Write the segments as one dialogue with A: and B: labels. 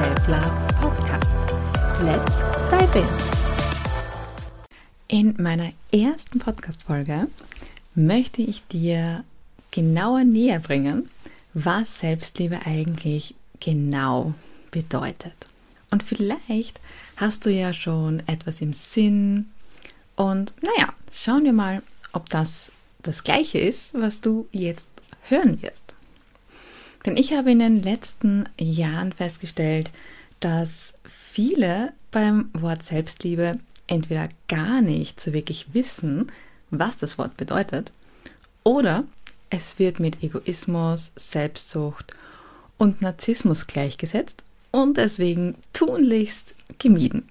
A: Self-Love Podcast. Let's dive in! In meiner ersten Podcast-Folge möchte ich dir genauer näher bringen, was Selbstliebe eigentlich genau bedeutet. Und vielleicht hast du ja schon etwas im Sinn. Und naja, schauen wir mal, ob das das gleiche ist, was du jetzt hören wirst. Denn ich habe in den letzten Jahren festgestellt, dass viele beim Wort Selbstliebe entweder gar nicht so wirklich wissen, was das Wort bedeutet, oder es wird mit Egoismus, Selbstsucht und Narzissmus gleichgesetzt und deswegen tunlichst gemieden.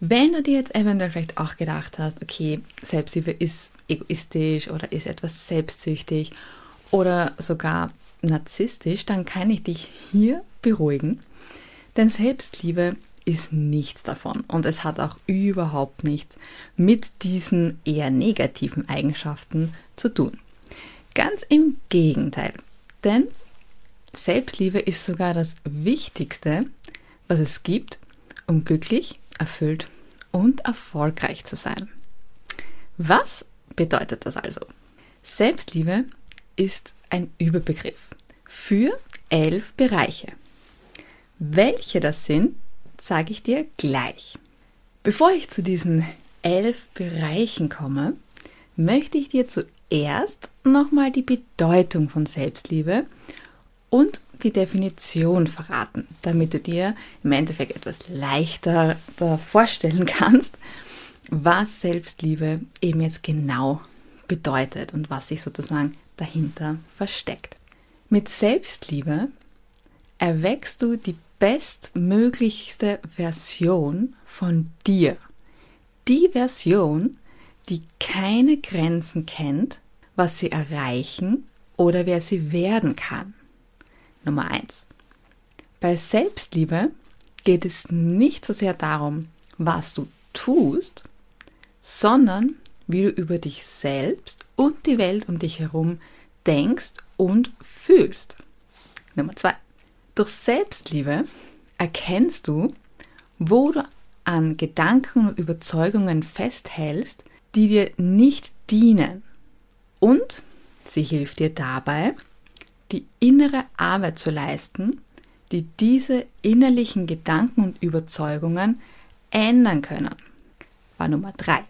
A: Wenn du dir jetzt eventuell vielleicht auch gedacht hast, okay, Selbstliebe ist egoistisch oder ist etwas selbstsüchtig oder sogar narzisstisch, dann kann ich dich hier beruhigen. Denn Selbstliebe ist nichts davon und es hat auch überhaupt nichts mit diesen eher negativen Eigenschaften zu tun. Ganz im Gegenteil. Denn Selbstliebe ist sogar das Wichtigste, was es gibt, um glücklich, erfüllt und erfolgreich zu sein. Was bedeutet das also? Selbstliebe ist ein Überbegriff für elf Bereiche. Welche das sind, sage ich dir gleich. Bevor ich zu diesen elf Bereichen komme, möchte ich dir zuerst nochmal die Bedeutung von Selbstliebe und die Definition verraten, damit du dir im Endeffekt etwas leichter vorstellen kannst, was Selbstliebe eben jetzt genau bedeutet und was sich sozusagen dahinter versteckt. Mit Selbstliebe erweckst du die bestmöglichste Version von dir. Die Version, die keine Grenzen kennt, was sie erreichen oder wer sie werden kann. Nummer eins. Bei Selbstliebe geht es nicht so sehr darum, was du tust, sondern wie du über dich selbst und die Welt um dich herum denkst und fühlst. Nummer zwei. Durch Selbstliebe erkennst du, wo du an Gedanken und Überzeugungen festhältst, die dir nicht dienen. Und sie hilft dir dabei, die innere Arbeit zu leisten, die diese innerlichen Gedanken und Überzeugungen ändern können. War Nummer drei.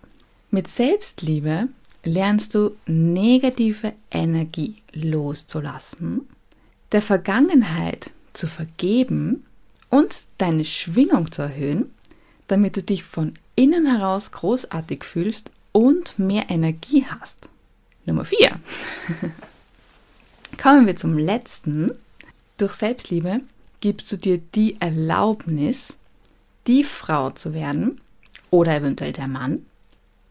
A: Mit Selbstliebe lernst du negative Energie loszulassen, der Vergangenheit zu vergeben und deine Schwingung zu erhöhen, damit du dich von innen heraus großartig fühlst und mehr Energie hast. Nummer 4. Kommen wir zum letzten. Durch Selbstliebe gibst du dir die Erlaubnis, die Frau zu werden oder eventuell der Mann,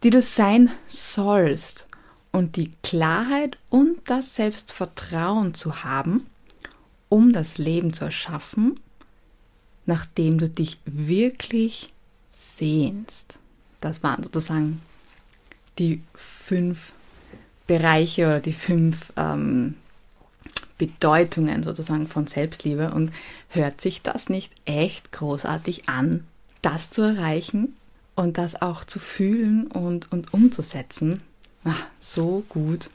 A: die du sein sollst und die Klarheit und das Selbstvertrauen zu haben, um das Leben zu erschaffen, nachdem du dich wirklich sehnst. Das waren sozusagen die fünf Bereiche oder die fünf ähm, Bedeutungen sozusagen von Selbstliebe und hört sich das nicht echt großartig an, das zu erreichen? Und das auch zu fühlen und, und umzusetzen. Ach, so gut.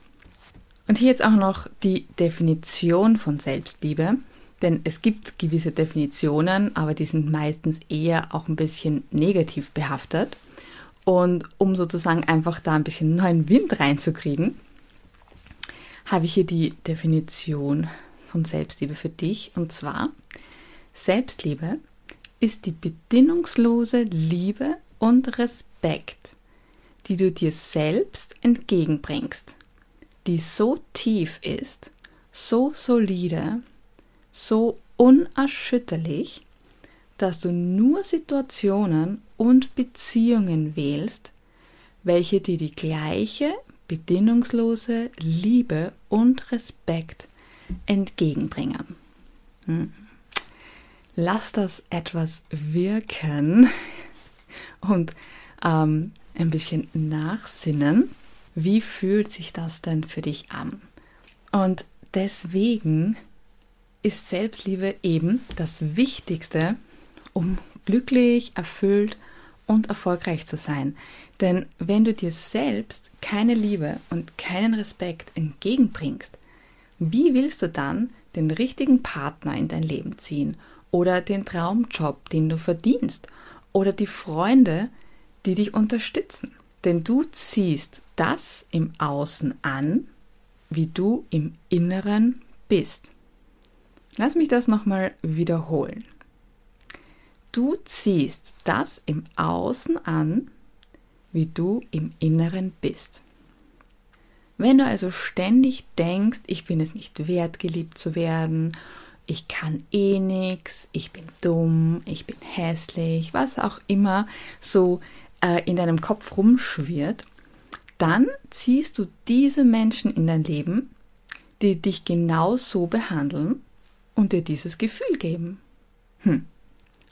A: Und hier jetzt auch noch die Definition von Selbstliebe. Denn es gibt gewisse Definitionen, aber die sind meistens eher auch ein bisschen negativ behaftet. Und um sozusagen einfach da ein bisschen neuen Wind reinzukriegen, habe ich hier die Definition von Selbstliebe für dich. Und zwar, Selbstliebe ist die bedingungslose Liebe und Respekt, die du dir selbst entgegenbringst, die so tief ist, so solide, so unerschütterlich, dass du nur Situationen und Beziehungen wählst, welche dir die gleiche bedingungslose Liebe und Respekt entgegenbringen. Hm. Lass das etwas wirken und ähm, ein bisschen nachsinnen. Wie fühlt sich das denn für dich an? Und deswegen ist Selbstliebe eben das Wichtigste, um glücklich, erfüllt und erfolgreich zu sein. Denn wenn du dir selbst keine Liebe und keinen Respekt entgegenbringst, wie willst du dann den richtigen Partner in dein Leben ziehen oder den Traumjob, den du verdienst oder die Freunde, die dich unterstützen? Denn du ziehst das im Außen an, wie du im Inneren bist. Lass mich das nochmal wiederholen. Du ziehst das im Außen an, wie du im Inneren bist. Wenn du also ständig denkst, ich bin es nicht wert, geliebt zu werden, ich kann eh nichts, ich bin dumm, ich bin hässlich, was auch immer so äh, in deinem Kopf rumschwirrt, dann ziehst du diese Menschen in dein Leben, die dich genau so behandeln und dir dieses Gefühl geben. Hm.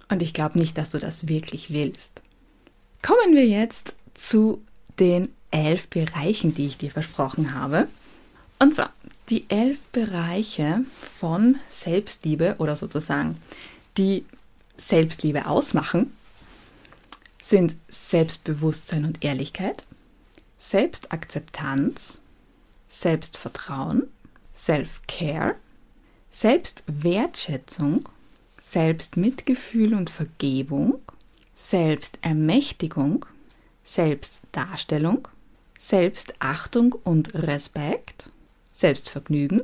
A: Und ich glaube nicht, dass du das wirklich willst. Kommen wir jetzt zu den elf Bereichen, die ich dir versprochen habe. Und zwar die elf Bereiche von Selbstliebe oder sozusagen die Selbstliebe ausmachen, sind Selbstbewusstsein und Ehrlichkeit, Selbstakzeptanz, Selbstvertrauen, Self-Care, Selbstwertschätzung, Selbstmitgefühl und Vergebung, Selbstermächtigung, Selbstdarstellung, Selbstachtung und Respekt, Selbstvergnügen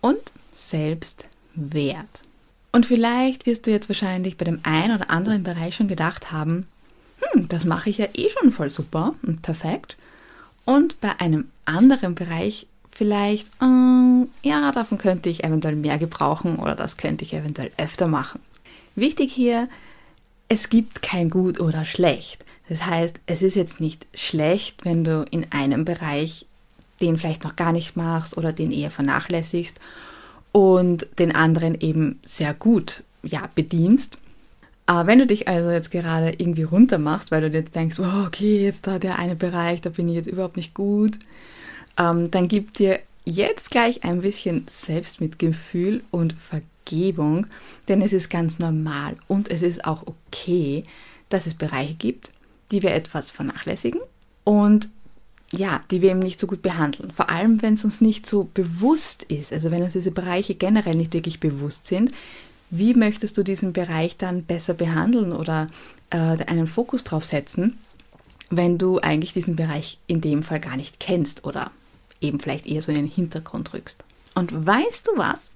A: und Selbstwert. Und vielleicht wirst du jetzt wahrscheinlich bei dem einen oder anderen Bereich schon gedacht haben, hm, das mache ich ja eh schon voll super und perfekt. Und bei einem anderen Bereich vielleicht, äh, ja, davon könnte ich eventuell mehr gebrauchen oder das könnte ich eventuell öfter machen. Wichtig hier, es gibt kein gut oder schlecht. Das heißt, es ist jetzt nicht schlecht, wenn du in einem Bereich den vielleicht noch gar nicht machst oder den eher vernachlässigst und den anderen eben sehr gut ja, bedienst. Aber wenn du dich also jetzt gerade irgendwie runter machst, weil du jetzt denkst, oh, okay, jetzt da der eine Bereich, da bin ich jetzt überhaupt nicht gut, ähm, dann gib dir jetzt gleich ein bisschen Selbstmitgefühl und Vergebung, denn es ist ganz normal und es ist auch okay, dass es Bereiche gibt, die wir etwas vernachlässigen und ja, die wir eben nicht so gut behandeln. Vor allem, wenn es uns nicht so bewusst ist, also wenn uns diese Bereiche generell nicht wirklich bewusst sind, wie möchtest du diesen Bereich dann besser behandeln oder äh, einen Fokus drauf setzen, wenn du eigentlich diesen Bereich in dem Fall gar nicht kennst oder eben vielleicht eher so in den Hintergrund rückst. Und weißt du was?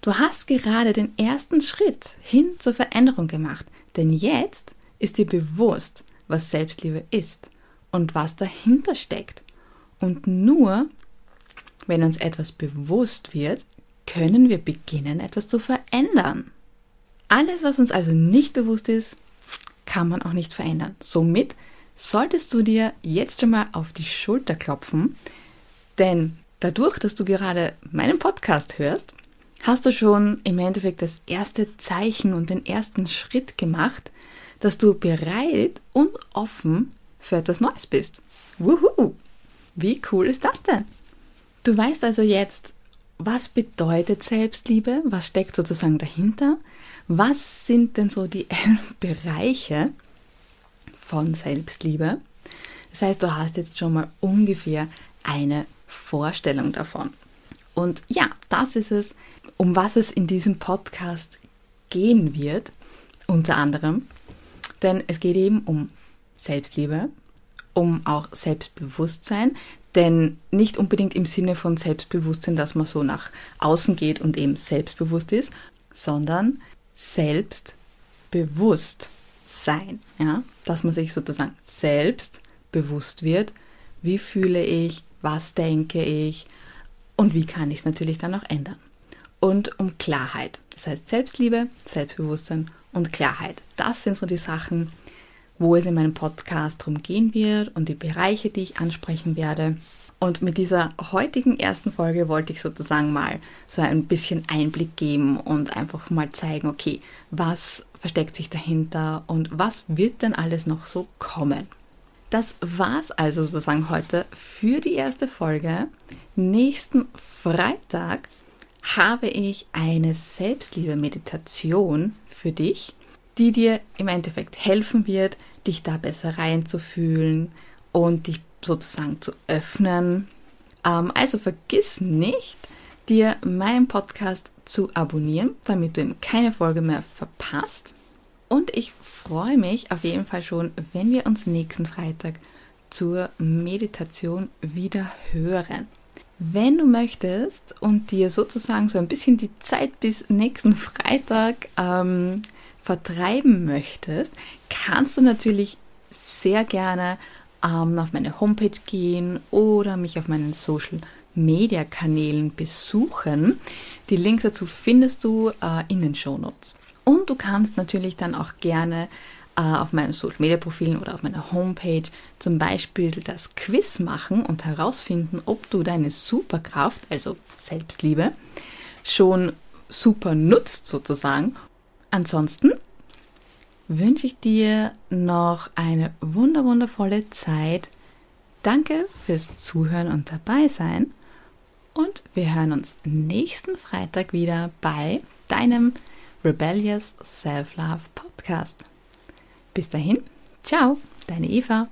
A: Du hast gerade den ersten Schritt hin zur Veränderung gemacht, denn jetzt ist dir bewusst, was Selbstliebe ist und was dahinter steckt. Und nur wenn uns etwas bewusst wird, können wir beginnen, etwas zu verändern. Alles, was uns also nicht bewusst ist, kann man auch nicht verändern. Somit solltest du dir jetzt schon mal auf die Schulter klopfen, denn dadurch, dass du gerade meinen Podcast hörst, hast du schon im Endeffekt das erste Zeichen und den ersten Schritt gemacht, dass du bereit und offen für etwas Neues bist. Wuhu! Wie cool ist das denn? Du weißt also jetzt, was bedeutet Selbstliebe? Was steckt sozusagen dahinter? Was sind denn so die elf Bereiche von Selbstliebe? Das heißt, du hast jetzt schon mal ungefähr eine Vorstellung davon. Und ja, das ist es, um was es in diesem Podcast gehen wird, unter anderem. Denn es geht eben um Selbstliebe, um auch Selbstbewusstsein, denn nicht unbedingt im Sinne von Selbstbewusstsein, dass man so nach außen geht und eben selbstbewusst ist, sondern selbstbewusst sein, ja, dass man sich sozusagen selbst bewusst wird, wie fühle ich, was denke ich und wie kann ich es natürlich dann auch ändern. Und um Klarheit, das heißt Selbstliebe, Selbstbewusstsein und Klarheit. Das sind so die Sachen, wo es in meinem Podcast darum gehen wird und die Bereiche, die ich ansprechen werde. Und mit dieser heutigen ersten Folge wollte ich sozusagen mal so ein bisschen Einblick geben und einfach mal zeigen, okay, was versteckt sich dahinter und was wird denn alles noch so kommen. Das war's also sozusagen heute für die erste Folge. Nächsten Freitag habe ich eine Selbstliebe-Meditation für dich, die dir im Endeffekt helfen wird, dich da besser reinzufühlen und dich sozusagen zu öffnen. Ähm, also vergiss nicht, dir meinen Podcast zu abonnieren, damit du eben keine Folge mehr verpasst. Und ich freue mich auf jeden Fall schon, wenn wir uns nächsten Freitag zur Meditation wieder hören. Wenn du möchtest und dir sozusagen so ein bisschen die Zeit bis nächsten Freitag ähm, vertreiben möchtest, kannst du natürlich sehr gerne ähm, auf meine Homepage gehen oder mich auf meinen Social Media Kanälen besuchen. Die Links dazu findest du äh, in den Show Notes. Und du kannst natürlich dann auch gerne äh, auf meinen Social Media Profilen oder auf meiner Homepage zum Beispiel das Quiz machen und herausfinden, ob du deine Superkraft, also Selbstliebe, schon super nutzt sozusagen. Ansonsten wünsche ich dir noch eine wunderwundervolle Zeit. Danke fürs Zuhören und dabei sein. Und wir hören uns nächsten Freitag wieder bei deinem Rebellious Self-Love Podcast. Bis dahin, ciao, deine Eva.